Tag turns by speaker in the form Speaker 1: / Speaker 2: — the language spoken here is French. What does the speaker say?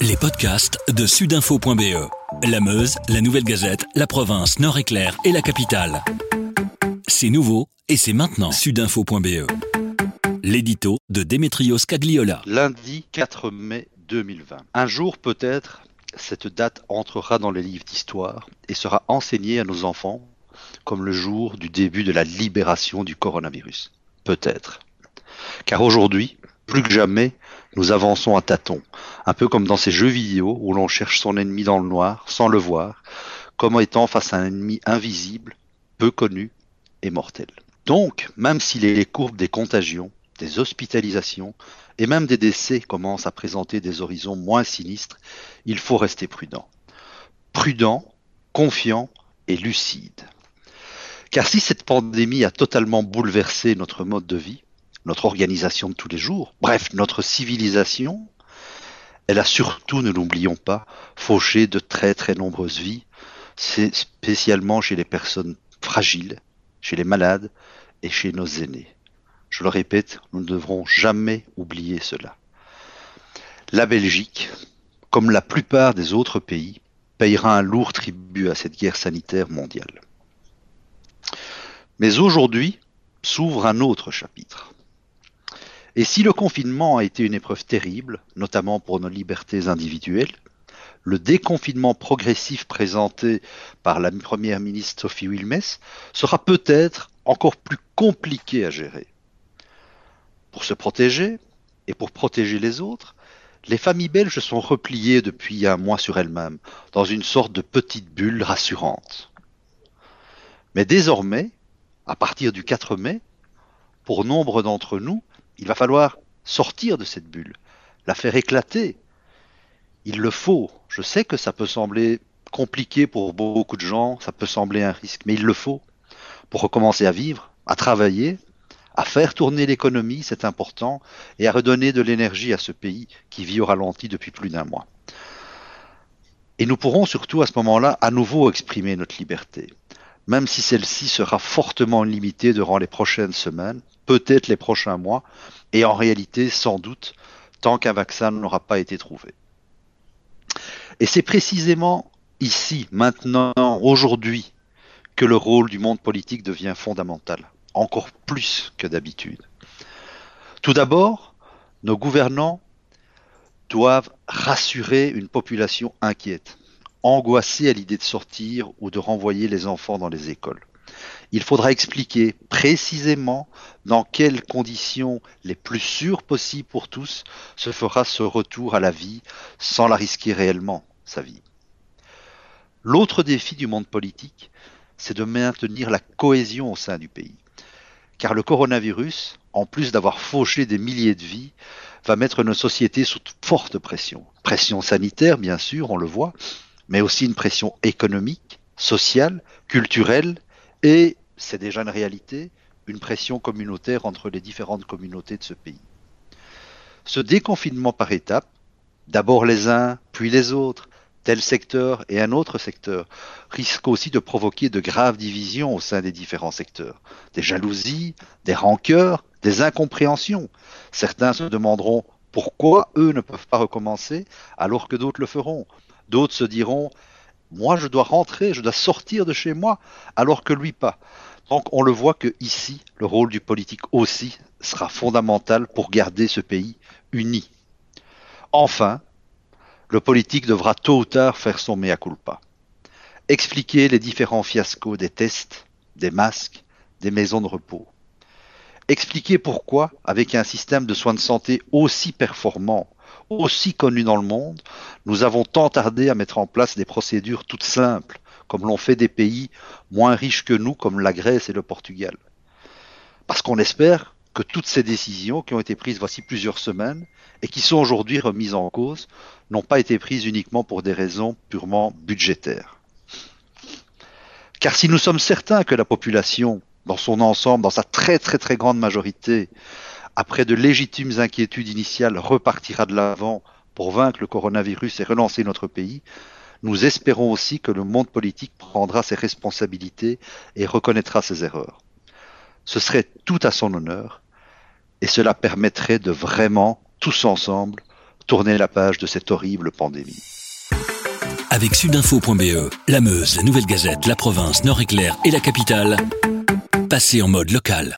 Speaker 1: Les podcasts de sudinfo.be. La Meuse, la Nouvelle Gazette, la province, Nord-Éclair et la capitale. C'est nouveau et c'est maintenant. Sudinfo.be. L'édito de Démétrios Cagliola.
Speaker 2: Lundi 4 mai 2020. Un jour peut-être, cette date entrera dans les livres d'histoire et sera enseignée à nos enfants comme le jour du début de la libération du coronavirus. Peut-être. Car aujourd'hui, plus que jamais, nous avançons à tâtons, un peu comme dans ces jeux vidéo où l'on cherche son ennemi dans le noir, sans le voir, comme étant face à un ennemi invisible, peu connu et mortel. Donc, même si les courbes des contagions, des hospitalisations et même des décès commencent à présenter des horizons moins sinistres, il faut rester prudent. Prudent, confiant et lucide. Car si cette pandémie a totalement bouleversé notre mode de vie, notre organisation de tous les jours, bref, notre civilisation, elle a surtout, ne l'oublions pas, fauché de très très nombreuses vies, spécialement chez les personnes fragiles, chez les malades et chez nos aînés. Je le répète, nous ne devrons jamais oublier cela. La Belgique, comme la plupart des autres pays, payera un lourd tribut à cette guerre sanitaire mondiale. Mais aujourd'hui s'ouvre un autre chapitre. Et si le confinement a été une épreuve terrible, notamment pour nos libertés individuelles, le déconfinement progressif présenté par la première ministre Sophie Wilmès sera peut-être encore plus compliqué à gérer. Pour se protéger et pour protéger les autres, les familles belges sont repliées depuis un mois sur elles-mêmes, dans une sorte de petite bulle rassurante. Mais désormais, à partir du 4 mai, pour nombre d'entre nous, il va falloir sortir de cette bulle, la faire éclater. Il le faut. Je sais que ça peut sembler compliqué pour beaucoup de gens, ça peut sembler un risque, mais il le faut pour recommencer à vivre, à travailler, à faire tourner l'économie, c'est important, et à redonner de l'énergie à ce pays qui vit au ralenti depuis plus d'un mois. Et nous pourrons surtout à ce moment-là à nouveau exprimer notre liberté, même si celle-ci sera fortement limitée durant les prochaines semaines, peut-être les prochains mois, et en réalité, sans doute, tant qu'un vaccin n'aura pas été trouvé. Et c'est précisément ici, maintenant, aujourd'hui, que le rôle du monde politique devient fondamental, encore plus que d'habitude. Tout d'abord, nos gouvernants doivent rassurer une population inquiète, angoissée à l'idée de sortir ou de renvoyer les enfants dans les écoles il faudra expliquer précisément dans quelles conditions les plus sûres possibles pour tous se fera ce retour à la vie sans la risquer réellement, sa vie. L'autre défi du monde politique, c'est de maintenir la cohésion au sein du pays. Car le coronavirus, en plus d'avoir fauché des milliers de vies, va mettre nos sociétés sous forte pression. Pression sanitaire, bien sûr, on le voit, mais aussi une pression économique, sociale, culturelle et, c'est déjà une réalité, une pression communautaire entre les différentes communautés de ce pays. Ce déconfinement par étapes, d'abord les uns, puis les autres, tel secteur et un autre secteur, risque aussi de provoquer de graves divisions au sein des différents secteurs. Des jalousies, des rancœurs, des incompréhensions. Certains se demanderont pourquoi eux ne peuvent pas recommencer alors que d'autres le feront. D'autres se diront moi, je dois rentrer, je dois sortir de chez moi, alors que lui pas. Donc, on le voit que ici, le rôle du politique aussi sera fondamental pour garder ce pays uni. Enfin, le politique devra tôt ou tard faire son mea culpa. Expliquer les différents fiascos des tests, des masques, des maisons de repos. Expliquer pourquoi, avec un système de soins de santé aussi performant, aussi connu dans le monde, nous avons tant tardé à mettre en place des procédures toutes simples, comme l'ont fait des pays moins riches que nous, comme la Grèce et le Portugal. Parce qu'on espère que toutes ces décisions qui ont été prises voici plusieurs semaines et qui sont aujourd'hui remises en cause n'ont pas été prises uniquement pour des raisons purement budgétaires. Car si nous sommes certains que la population, dans son ensemble, dans sa très très très grande majorité, après de légitimes inquiétudes initiales, repartira de l'avant pour vaincre le coronavirus et relancer notre pays, nous espérons aussi que le monde politique prendra ses responsabilités et reconnaîtra ses erreurs. Ce serait tout à son honneur et cela permettrait de vraiment, tous ensemble, tourner la page de cette horrible pandémie.
Speaker 1: Avec sudinfo.be, la Meuse, la Nouvelle Gazette, la province, Nord-Éclair et la capitale, passez en mode local.